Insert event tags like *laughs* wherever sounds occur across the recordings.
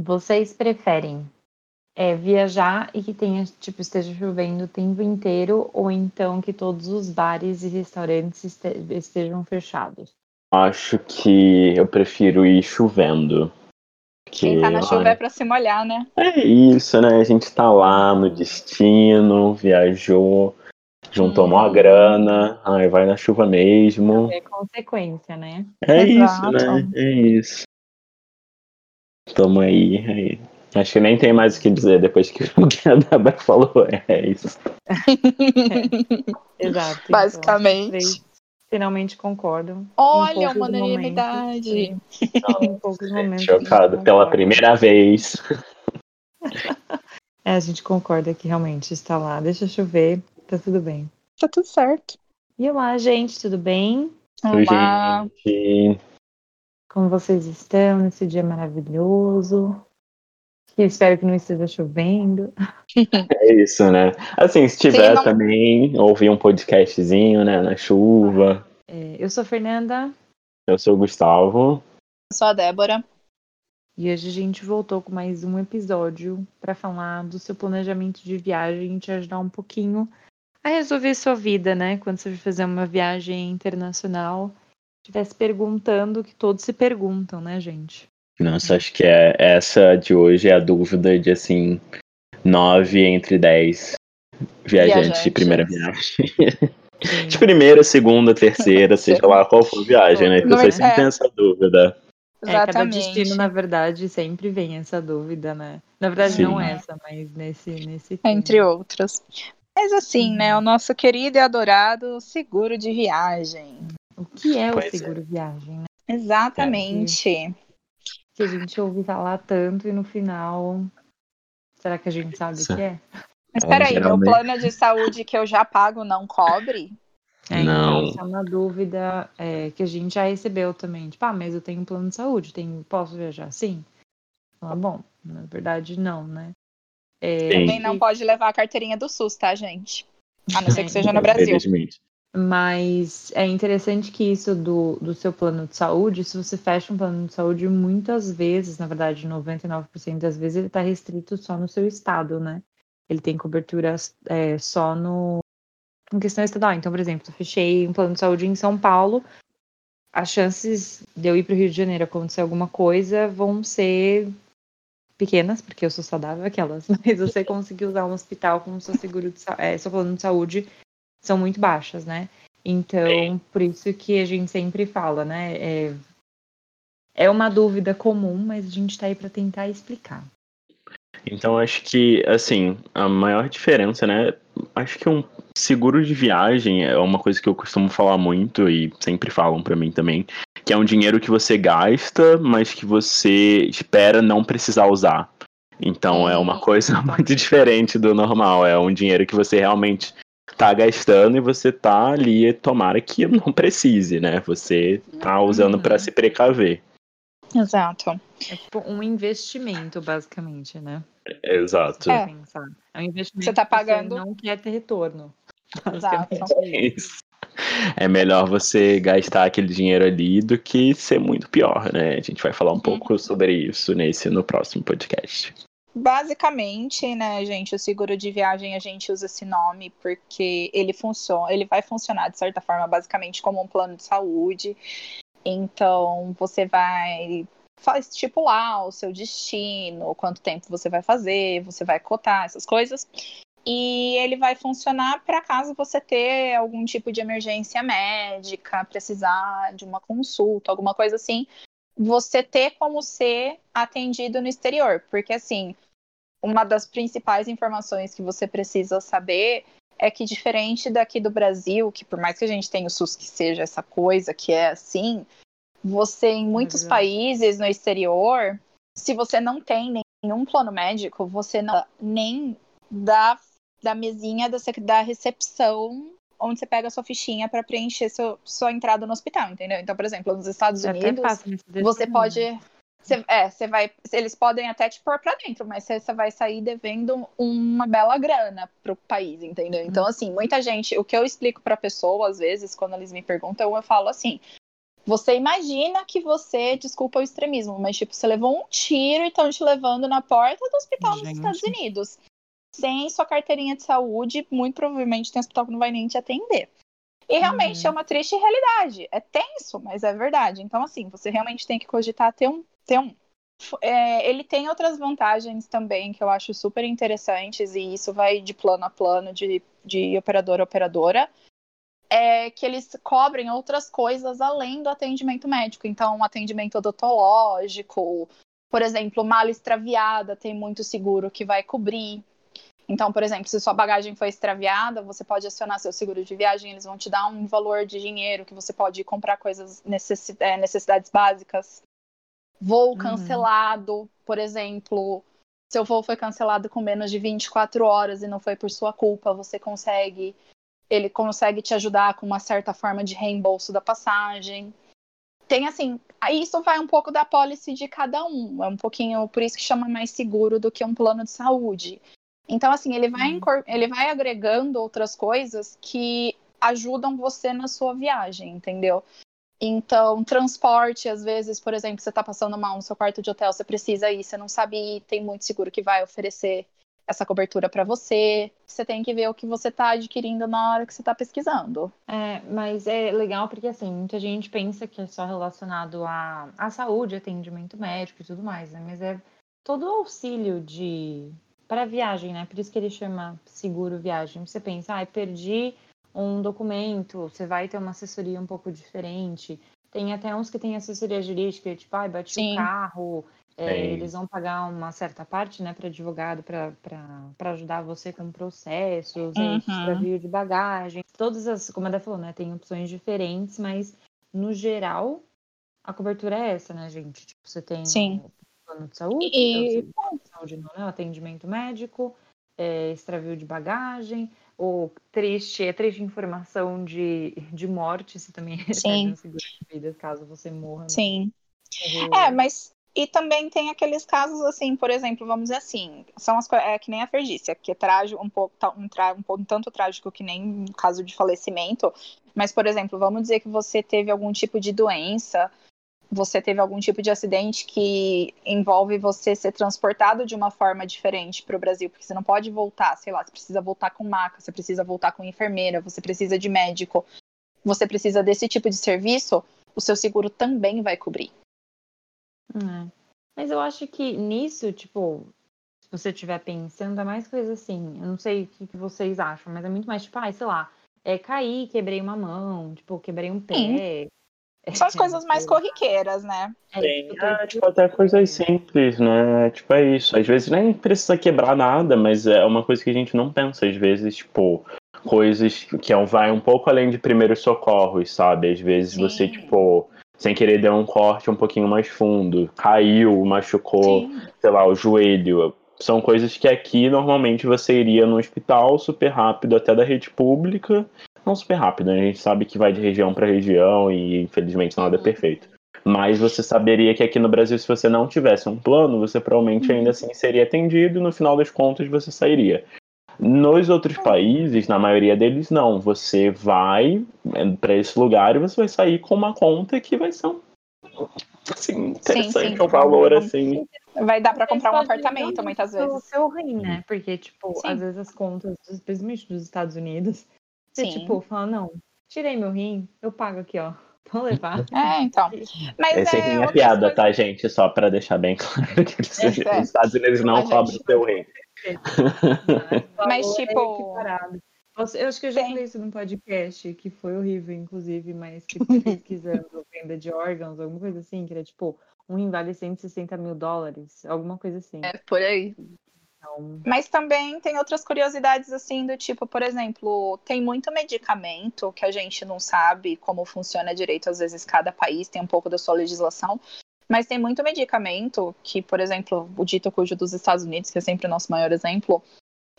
Vocês preferem é, viajar e que tenha, tipo, esteja chovendo o tempo inteiro, ou então que todos os bares e restaurantes este- estejam fechados? Acho que eu prefiro ir chovendo. Quem tá na ai, chuva é pra se molhar, né? É isso, né? A gente tá lá no destino, viajou, juntou Hum. uma grana, ai, vai na chuva mesmo. É consequência, né? É isso, Exato. né? É isso. Tamo aí, aí. Acho que nem tem mais o que dizer depois que *laughs* o que a Débora falou. É isso. *laughs* Exato. então, Basicamente. vocês finalmente concordam. Olha, uma unanimidade. Em poucos momentos. Chocado pela primeira vez. *laughs* É, a gente concorda que realmente está lá. Deixa chover, tá tudo bem. Tá tudo certo. E olá, gente, tudo bem? Olá. Gente, Como vocês estão nesse dia maravilhoso? Espero que não esteja chovendo. *laughs* é isso, né? Assim, se tiver Sim, não- também, ouvir um podcastzinho, né? Na chuva. É, eu sou a Fernanda Eu sou o Gustavo. Eu sou a Débora. e hoje a gente voltou com mais um episódio para falar do seu planejamento de viagem e te ajudar um pouquinho a resolver sua vida, né? Quando você for fazer uma viagem internacional, estivesse perguntando o que todos se perguntam, né, gente? Nossa, acho que é essa de hoje é a dúvida de assim, nove entre dez viajantes de primeira viagem. *laughs* Sim. De primeira, segunda, terceira, *laughs* seja lá qual for a viagem, né? Não, Você sempre é. tem essa dúvida. É, cada Exatamente. destino, na verdade, sempre vem essa dúvida, né? Na verdade, Sim. não essa, mas nesse, nesse tema. Entre outras. Mas assim, né? O nosso querido e adorado seguro de viagem. O que é Pois o é. seguro viagem, né? Exatamente. Que a gente ouve falar tanto e no final. Será que a gente sabe o Sim. que é? Mas peraí, meu geralmente- plano de saúde que eu já pago não cobre? É, Não. Então, essa é uma dúvida é, que a gente já recebeu também. Tipo, ah, mas eu tenho um plano de saúde, tenho, posso viajar? Sim. Ah, bom, na verdade, não, né? É. Também não pode levar a carteirinha do SUS, tá, gente? A não ser que seja no Brasil. Infelizmente. Mas é interessante que isso do, do seu plano de saúde, se você fecha um plano de saúde, muitas vezes, na verdade, 99% das vezes, ele está restrito só no seu estado, né? Ele tem cobertura é, só no em questão estadual. Então, por exemplo, eu fechei um plano de saúde em São Paulo, as chances de eu ir para o Rio de Janeiro acontecer alguma coisa vão ser pequenas, porque eu sou saudável, aquelas. *laughs* Mas você conseguir usar um hospital com seu seguro de é, seu plano de saúde são muito baixas, né? Então, por isso que a gente sempre fala, né? É, é uma dúvida comum, mas a gente tá aí para tentar explicar. Então acho que, assim, a maior diferença, né? Acho que um seguro de viagem é uma coisa que eu costumo falar muito e sempre falam pra mim também, que é um dinheiro que você gasta, mas que você espera não precisar usar. Então é uma coisa *laughs* muito diferente do normal. É um dinheiro que você realmente tá gastando e você tá ali, tomara que não *laughs* precise, né? Você tá usando pra Uhum. se precaver. Exato. É tipo um investimento, basicamente, né? Exato. Se É. É um investimento Você tá que pagando- não quer ter retorno. Exato. É. É melhor você gastar aquele dinheiro ali do que ser muito pior, né? A gente vai falar um pouco sobre isso nesse no próximo podcast. Basicamente, né, gente, o seguro de viagem a gente usa esse nome porque ele funciona, ele vai funcionar de certa forma basicamente como um plano de saúde. Então, você vai estipular o seu destino, quanto tempo você vai fazer, você vai cotar essas coisas. E ele vai funcionar para caso você ter algum tipo de emergência médica, precisar de uma consulta, alguma coisa assim, você ter como ser atendido no exterior. Porque assim, uma das principais informações que você precisa saber é que diferente daqui do Brasil, que por mais que a gente tenha o SUS que seja essa coisa que é assim, você em muitos verdade. países no exterior, se você não tem nenhum plano médico, você não nem da, da mesinha da, da recepção onde você pega a sua fichinha para preencher seu, sua entrada no hospital, entendeu? Então, por exemplo, nos Estados É até Unidos, nesse você pode. Você, é, você vai. Eles podem até te pôr pra dentro, mas você, você vai sair devendo uma bela grana pro país, entendeu? Então, assim, muita gente. O que eu explico pra pessoa, às vezes, quando eles me perguntam, eu falo assim: Você imagina que você, desculpa o extremismo, mas tipo, você levou um tiro e estão te levando na porta do hospital Gente. nos Estados Unidos. Sem sua carteirinha de saúde, muito provavelmente tem hospital que não vai nem te atender. E realmente uhum. é uma triste realidade. É tenso, mas é verdade. Então, assim, você realmente tem que cogitar ter um. Ter um. É, ele tem outras vantagens também que eu acho super interessantes, e isso vai de plano a plano, de, de operadora a operadora é que eles cobrem outras coisas além do atendimento médico. Então, atendimento odontológico, por exemplo, mala extraviada, tem muito seguro que vai cobrir. Então, por exemplo, se sua bagagem foi extraviada, você pode acionar seu seguro de viagem, eles vão te dar um valor de dinheiro que você pode comprar coisas, é, necessidades básicas. Voo uhum. cancelado, por exemplo, seu voo foi cancelado com menos de 24 horas e não foi por sua culpa, você consegue ele consegue te ajudar com uma certa forma de reembolso da passagem. Tem assim, isso vai um pouco da policy de cada um, é um pouquinho, por isso que chama mais seguro do que um plano de saúde. Então, assim, ele vai, uhum. ele vai agregando outras coisas que ajudam você na sua viagem, entendeu? Então, transporte, às vezes, por exemplo, você está passando mal no seu quarto de hotel, você precisa ir, você não sabe ir, tem muito seguro que vai oferecer essa cobertura para você. Você tem que ver o que você está adquirindo na hora que você está pesquisando. É, mas é legal porque assim, muita gente pensa que é só relacionado à, à saúde, atendimento médico e tudo mais, né? Mas é todo o auxílio de para viagem, né? Por isso que ele chama seguro viagem. Você pensa, ah, perdi um documento, você vai ter uma assessoria um pouco diferente. Tem até uns que tem assessoria jurídica, tipo, ah, bati Sim. o carro, é, eles vão pagar uma certa parte, né, para advogado, para ajudar você com processos, uhum. extravio de bagagem. Todas as, como a Dé falou, né, tem opções diferentes, mas no geral a cobertura é essa, né, gente? Tipo, você tem Sim. o plano de saúde, e... então, de saúde não, né, atendimento médico, é, extravio de bagagem, ou triste, é triste informação de, de morte, você também recebe um seguro de vida caso você morra. Né? Sim. É, mas e também tem aqueles casos assim, por exemplo, vamos dizer assim, são as é que nem a Ferdícia, que é trágico, um pouco um, tra, um pouco tanto trágico que nem no caso de falecimento, mas por exemplo, vamos dizer que você teve algum tipo de doença, você teve algum tipo de acidente que envolve você ser transportado de uma forma diferente para o Brasil, porque você não pode voltar, sei lá, você precisa voltar com maca, você precisa voltar com enfermeira, você precisa de médico, você precisa desse tipo de serviço, o seu seguro também vai cobrir. É. Mas eu acho que nisso, tipo, se você estiver pensando, é mais coisa assim. Eu não sei o que, que vocês acham, mas é muito mais tipo, ah, sei lá, é, caí, quebrei uma mão, tipo, quebrei um pé. São as coisas mais corriqueiras, né? É, Sim, é, tipo, até coisas simples, né? Tipo, é isso. Às vezes nem precisa quebrar nada, mas é uma coisa que a gente não pensa, às vezes, tipo, coisas que vai um pouco além de primeiros socorros, sabe? Às vezes Sim. você, tipo, sem querer deu um corte um pouquinho mais fundo, caiu, machucou, Sim. sei lá, o joelho. São coisas que aqui normalmente você iria no hospital super rápido até da rede pública. Não super rápido, né? a gente sabe que vai de região para região e infelizmente nada é perfeito. Mas você saberia que aqui no Brasil, se você não tivesse um plano, você provavelmente ainda assim seria atendido e no final das contas você sairia. Nos outros países, na maioria deles, não. Você vai é, para esse lugar e você vai sair com uma conta que vai ser um assim, interessante, sim, sim. um valor assim. Vai dar para comprar um apartamento muitas vezes. O seu rim, né? Porque, tipo, sim. às vezes as contas, principalmente dos Estados Unidos, você, sim. tipo, fala, não, tirei meu rim, eu pago aqui, ó. *laughs* Vou levar. *laughs* É, então. Mas Esse é, é piada, coisas... tá, gente? Só para deixar bem claro que os é, Estados Unidos não cobram o seu rim. *laughs* Mas, tipo. Eu acho que eu já Tem. falei isso num podcast, que foi horrível, inclusive, mas que pesquisando venda de órgãos, alguma coisa assim, que era tipo, um rim vale 160 mil dólares, alguma coisa assim. É, por aí. Então... Mas também tem outras curiosidades, assim, do tipo, por exemplo, tem muito medicamento que a gente não sabe como funciona direito, às vezes cada país tem um pouco da sua legislação, mas tem muito medicamento que, por exemplo, o dito cujo dos Estados Unidos, que é sempre o nosso maior exemplo,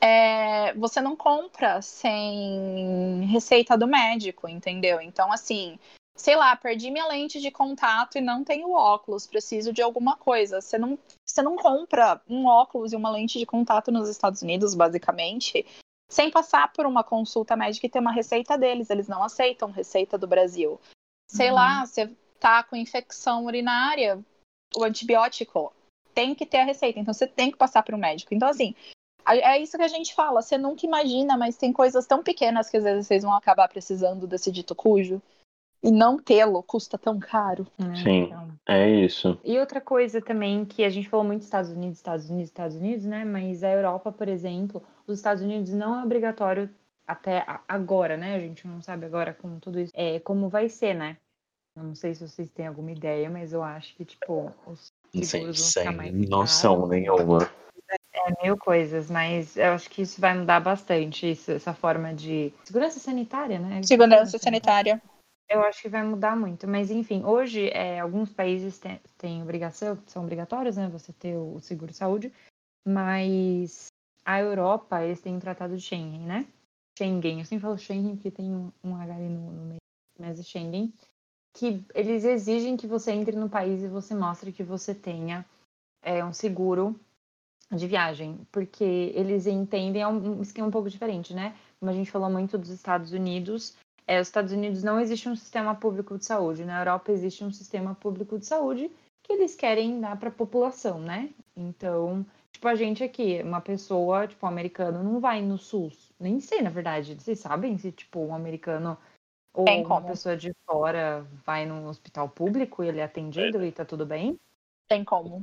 é, você não compra sem receita do médico, entendeu? Então, assim, sei lá, perdi minha lente de contato e não tenho óculos, preciso de alguma coisa. Você não, você não compra um óculos e uma lente de contato nos Estados Unidos, basicamente, sem passar por uma consulta médica e ter uma receita deles. Eles não aceitam receita do Brasil. Sei uhum. lá, você tá com infecção urinária, o antibiótico tem que ter a receita, então você tem que passar para o médico. Então, assim, é isso que a gente fala, você nunca imagina, mas tem coisas tão pequenas que às vezes vocês vão acabar precisando desse dito cujo. E não tê-lo custa tão caro. É, Sim, então. é isso. E outra coisa também que a gente falou muito Estados Unidos, Estados Unidos, Estados Unidos, né? Mas a Europa, por exemplo, os Estados Unidos não é obrigatório até agora, né? A gente não sabe agora como tudo isso é como vai ser, né? Eu não sei se vocês têm alguma ideia, mas eu acho que tipo os seguros sem, vão ficar mais noção caros. nenhuma. É, mil coisas, mas eu acho que isso vai mudar bastante, isso, essa forma de segurança sanitária, né? Segurança sanitária. Eu acho que vai mudar muito, mas enfim, hoje é, alguns países têm, obrigação, são obrigatórios, né? Você ter o seguro saúde, mas a Europa, eles têm o tratado de Schengen, né? Schengen, eu sempre falo Schengen porque tem um, um H ali no, no meio, mas é Schengen, que eles exigem que você entre no país e você mostre que você tenha é, um seguro de viagem, porque eles entendem, é um esquema um pouco diferente, né? Como a gente falou muito dos Estados Unidos, é, os Estados Unidos não existe um sistema público de saúde, na Europa existe um sistema público de saúde que eles querem dar para a população, né? Então, tipo, a gente aqui, uma pessoa, tipo, um americano não vai no SUS, nem sei, na verdade, vocês sabem se, tipo, um americano ou Tem uma como. pessoa de fora vai num hospital público e ele é atendido é. e tá tudo bem? Tem como.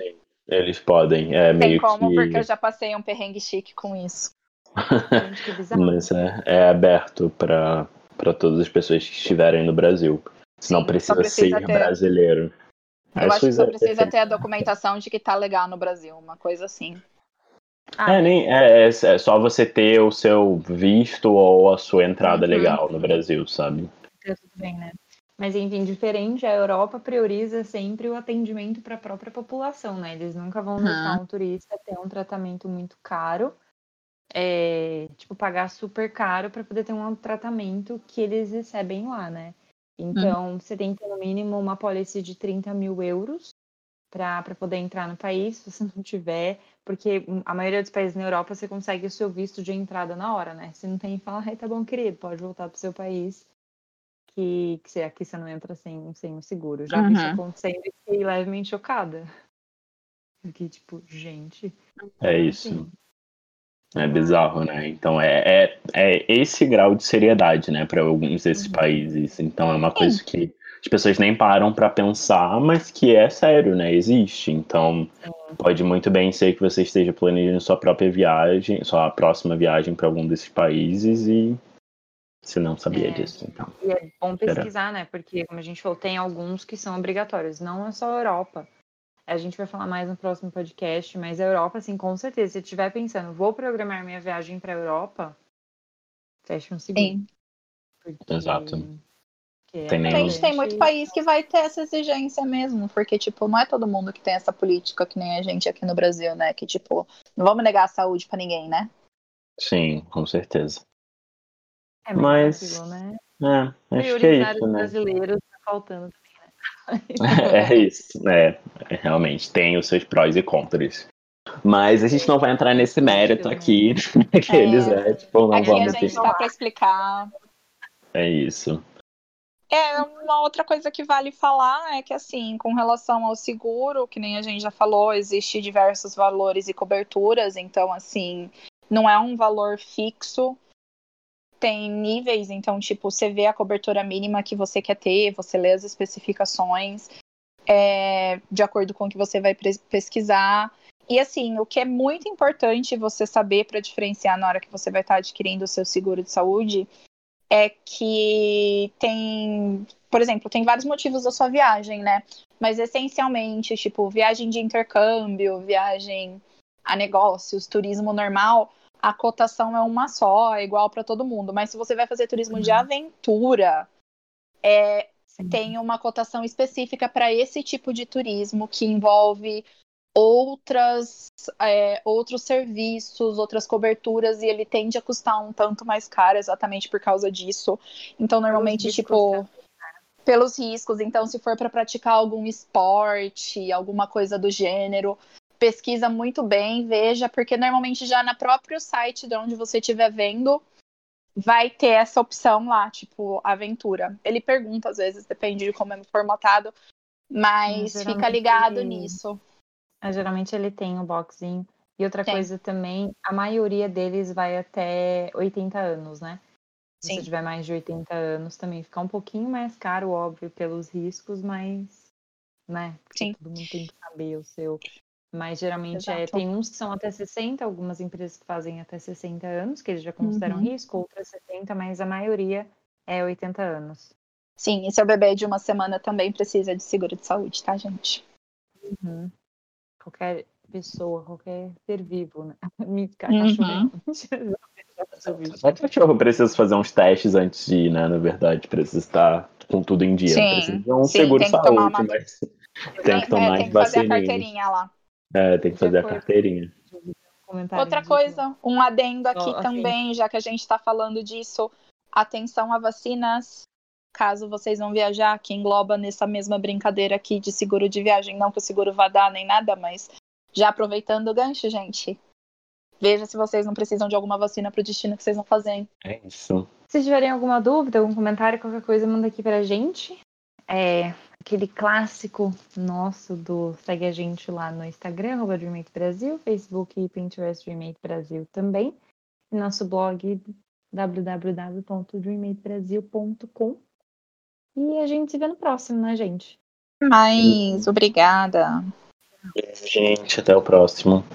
Eles podem, é Tem meio como, que... porque eu já passei um perrengue chique com isso. *laughs* Gente, que bizarro. Mas é, é aberto para para todas as pessoas que estiverem no Brasil. Se não precisa, precisa ser ter... brasileiro. Eu acho que só precisa ter a documentação de que tá legal no Brasil, uma coisa assim. Ah, é, nem, é, é, é, só você ter o seu visto ou a sua entrada uhum. legal no Brasil, sabe? Tá tudo bem, né? Mas, enfim, diferente, a Europa prioriza sempre o atendimento para a própria população, né? Eles nunca vão deixar uhum. um turista ter um tratamento muito caro é, tipo, pagar super caro para poder ter um tratamento que eles recebem lá, né? Então, uhum. você tem que ter no mínimo uma policy de 30 mil euros para poder entrar no país, se você *laughs* não tiver, porque a maioria dos países na Europa você consegue o seu visto de entrada na hora, né? Se não tem, fala, ai, tá bom, querido, pode voltar pro seu país, que, que você, aqui você não entra sem, sem o seguro. Já uhum. vi isso uhum. acontecendo e fiquei levemente chocada. Fiquei tipo, gente. É isso. Assim, é bizarro, né? Então é, é, é esse grau de seriedade, né, para alguns desses uhum. países. Então é uma coisa que as pessoas nem param para pensar, mas que é sério, né? Existe. Então pode muito bem ser que você esteja planejando sua própria viagem, sua próxima viagem para algum desses países e você não sabia é. disso. Então. E é bom pesquisar, né? Porque, como a gente falou, tem alguns que são obrigatórios. Não é só a Europa. A gente vai falar mais no próximo podcast, mas a Europa, assim, com certeza, se você estiver pensando, vou programar minha viagem para a Europa, fecha um segundo. Sim. Porque... Exato. É tem nem... Gente, tem muito país que vai ter essa exigência mesmo, porque, tipo, não é todo mundo que tem essa política que nem a gente aqui no Brasil, né? Que, tipo, não vamos negar a saúde para ninguém, né? Sim, com certeza. É Mas, né? É, acho que é isso, né? brasileiros tá faltando *laughs* é isso, né? Realmente tem os seus prós e contras. Mas a gente não vai entrar nesse mérito aqui, que é, eles é, tipo, não aqui vamos a gente tá para explicar. É isso. É, uma outra coisa que vale falar é que, assim, com relação ao seguro, que nem a gente já falou, existe diversos valores e coberturas, então, assim, não é um valor fixo tem níveis, então, tipo, você vê a cobertura mínima que você quer ter, você lê as especificações é, de acordo com o que você vai pesquisar. E assim, o que é muito importante você saber para diferenciar na hora que você vai estar tá adquirindo o seu seguro de saúde é que tem, por exemplo, tem vários motivos da sua viagem, né? Mas essencialmente, tipo, viagem de intercâmbio, viagem a negócios, turismo normal, a cotação é uma só, é igual para todo mundo. Mas se você vai fazer turismo uhum. de aventura, é, tem uma cotação específica para esse tipo de turismo que envolve outras é, outros serviços, outras coberturas e ele tende a custar um tanto mais caro exatamente por causa disso. Então normalmente tipo né? pelos riscos. Então se for para praticar algum esporte, alguma coisa do gênero, pesquisa muito bem, veja, porque normalmente já no próprio site de onde você estiver vendo, vai ter essa opção lá, tipo, aventura. Ele pergunta, às vezes, depende de como é formatado, mas fica ligado geralmente- nisso. Ah, Geralmente ele tem o boxing. E outra Tem. coisa também, a maioria deles vai até 80 anos, né? Se Sim. você tiver mais de 80 anos, também fica um pouquinho mais caro, óbvio, pelos riscos, mas, né? Sim. todo mundo tem que saber o seu. Mas geralmente é, tem uns que são até 60, algumas empresas que fazem até 60 anos, que eles já consideram Uhum. risco, outras 70, mas a maioria é 80 anos. Sim, e seu bebê de uma semana também precisa de seguro de saúde, tá, gente? Uhum. Qualquer pessoa, qualquer ser vivo, né? *laughs* Me Uhum. cachorro. *laughs* O cachorro precisa fazer uns testes antes de ir, né? Na verdade, precisa estar com tudo em dia. Sim, precisa de um sim, seguro tomar saúde, uma- mas tem que tomar é, tem que fazer a carteirinha lá. É, tem que fazer a carteirinha. Outra coisa, um adendo aqui assim. também, já que a gente está falando disso, atenção a vacinas. Caso vocês vão viajar, que engloba nessa mesma brincadeira aqui de seguro de viagem, não que o seguro vá dar nem nada, mas já aproveitando o gancho, gente. Veja se vocês não precisam de alguma vacina para o destino que vocês vão fazer. hein? É isso. Se tiverem alguma dúvida, algum comentário, qualquer coisa, manda aqui pra gente. É aquele clássico nosso do segue a gente lá no Instagram, arroba Dreammate Brasil, Facebook e Pinterest Dreammate Brasil também. E nosso blog www.dreammatebrasil.com. E a gente se vê no próximo, né, gente? Mas, obrigada. Gente, até o próximo.